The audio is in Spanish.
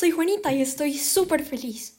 soy Juanita y estoy súper feliz.